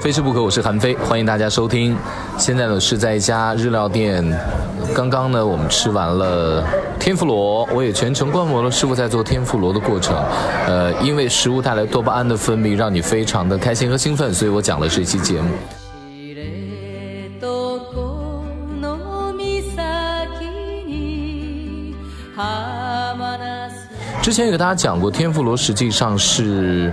非吃不可，我是韩非，欢迎大家收听。现在呢是在一家日料店，刚刚呢我们吃完了天妇罗，我也全程观摩了师傅在做天妇罗的过程。呃，因为食物带来多巴胺的分泌，让你非常的开心和兴奋，所以我讲了这期节目。之前也给大家讲过，天妇罗实际上是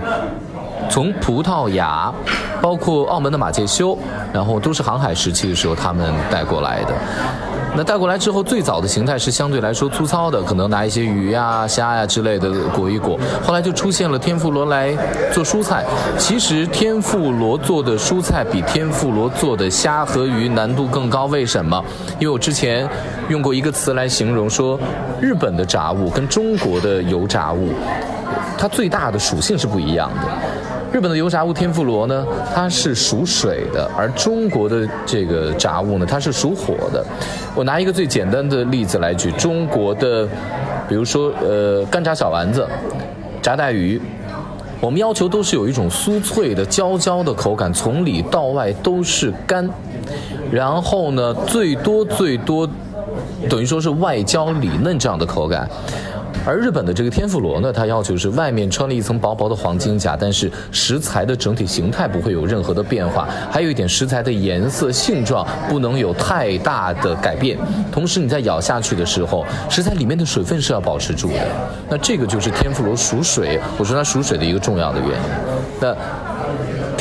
从葡萄牙，包括澳门的马介休，然后都是航海时期的时候他们带过来的。那带过来之后，最早的形态是相对来说粗糙的，可能拿一些鱼呀、虾呀之类的裹一裹。后来就出现了天妇罗来做蔬菜。其实天妇罗做的蔬菜比天妇罗做的虾和鱼难度更高。为什么？因为我之前用过一个词来形容，说日本的炸物跟中国的油炸物，它最大的属性是不一样的。日本的油炸物天妇罗呢，它是属水的，而中国的这个炸物呢，它是属火的。我拿一个最简单的例子来举，中国的，比如说呃干炸小丸子、炸带鱼，我们要求都是有一种酥脆的焦焦的口感，从里到外都是干，然后呢最多最多，等于说是外焦里嫩这样的口感。而日本的这个天妇罗呢，它要求是外面穿了一层薄薄的黄金甲，但是食材的整体形态不会有任何的变化，还有一点食材的颜色、性状不能有太大的改变。同时你在咬下去的时候，食材里面的水分是要保持住的。那这个就是天妇罗属水，我说它属水的一个重要的原因。那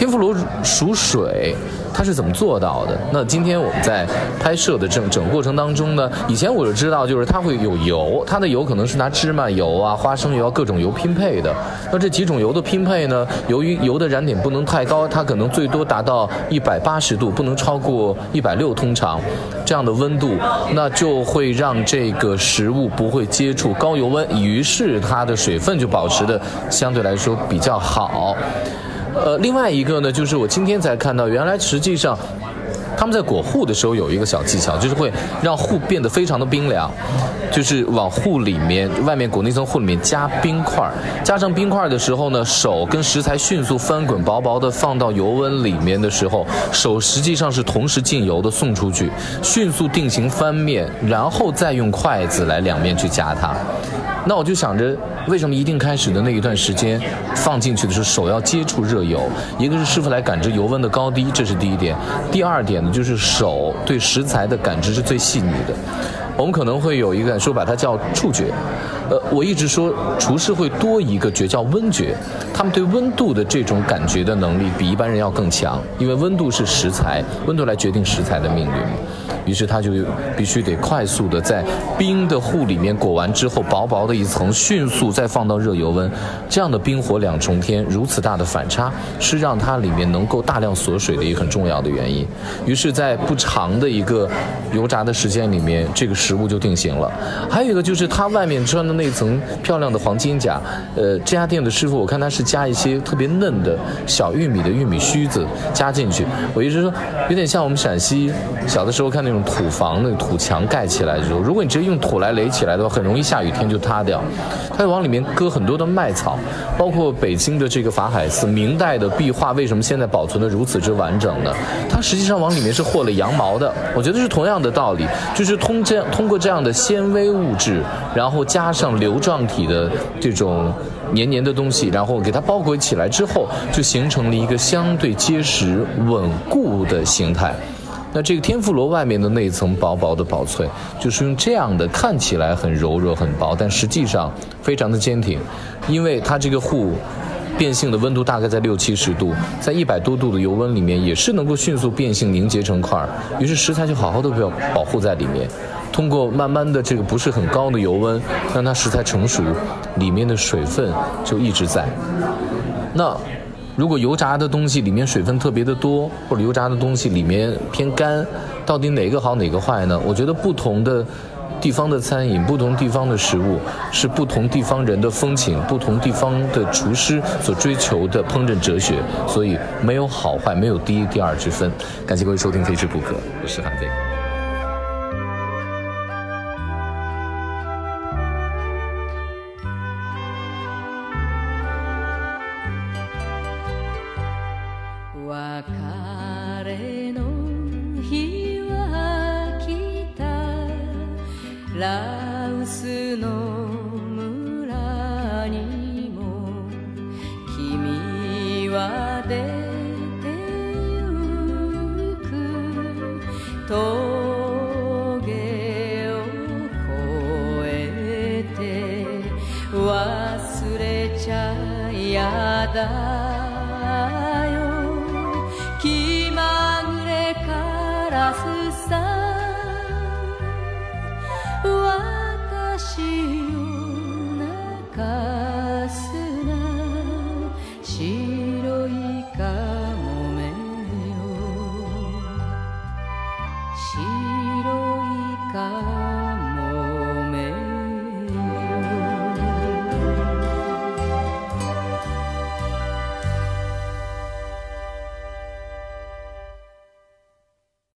天妇罗属水。它是怎么做到的？那今天我们在拍摄的整整个过程当中呢，以前我就知道，就是它会有油，它的油可能是拿芝麻油啊、花生油啊各种油拼配的。那这几种油的拼配呢，由于油的燃点不能太高，它可能最多达到一百八十度，不能超过一百六，通常这样的温度，那就会让这个食物不会接触高油温，于是它的水分就保持的相对来说比较好。呃，另外一个呢，就是我今天才看到，原来实际上他们在裹糊的时候有一个小技巧，就是会让糊变得非常的冰凉，就是往糊里面外面裹那层糊里面加冰块，加上冰块的时候呢，手跟食材迅速翻滚，薄薄的放到油温里面的时候，手实际上是同时进油的送出去，迅速定型翻面，然后再用筷子来两面去夹它。那我就想着，为什么一定开始的那一段时间，放进去的时候手要接触热油？一个是师傅来感知油温的高低，这是第一点；第二点就是手对食材的感知是最细腻的。我们可能会有一个说把它叫触觉，呃，我一直说厨师会多一个觉叫温觉，他们对温度的这种感觉的能力比一般人要更强，因为温度是食材，温度来决定食材的命运。于是他就必须得快速的在冰的糊里面裹完之后，薄薄的一层，迅速再放到热油温，这样的冰火两重天，如此大的反差，是让它里面能够大量锁水的一个很重要的原因。于是，在不长的一个油炸的时间里面，这个食物就定型了。还有一个就是它外面穿的那层漂亮的黄金甲，呃，这家店的师傅我看他是加一些特别嫩的小玉米的玉米须子加进去，我一直说有点像我们陕西小的时候看那种。土房那土墙盖起来的时候，如果你直接用土来垒起来的话，很容易下雨天就塌掉。它会往里面搁很多的麦草，包括北京的这个法海寺明代的壁画，为什么现在保存的如此之完整呢？它实际上往里面是和了羊毛的。我觉得是同样的道理，就是通这通过这样的纤维物质，然后加上流状体的这种黏黏的东西，然后给它包裹起来之后，就形成了一个相对结实稳固的形态。那这个天妇罗外面的那一层薄薄的薄脆，就是用这样的看起来很柔弱很薄，但实际上非常的坚挺，因为它这个糊变性的温度大概在六七十度，在一百多度的油温里面也是能够迅速变性凝结成块儿，于是食材就好好的保保护在里面，通过慢慢的这个不是很高的油温让它食材成熟，里面的水分就一直在，那。如果油炸的东西里面水分特别的多，或者油炸的东西里面偏干，到底哪个好哪个坏呢？我觉得不同的地方的餐饮，不同地方的食物，是不同地方人的风情，不同地方的厨师所追求的烹饪哲学，所以没有好坏，没有第一第二之分。感谢各位收听《非吃不可》，我是韩飞。ラウスの村にも君は出てゆく。峠を越えて忘れちゃやだ。ti.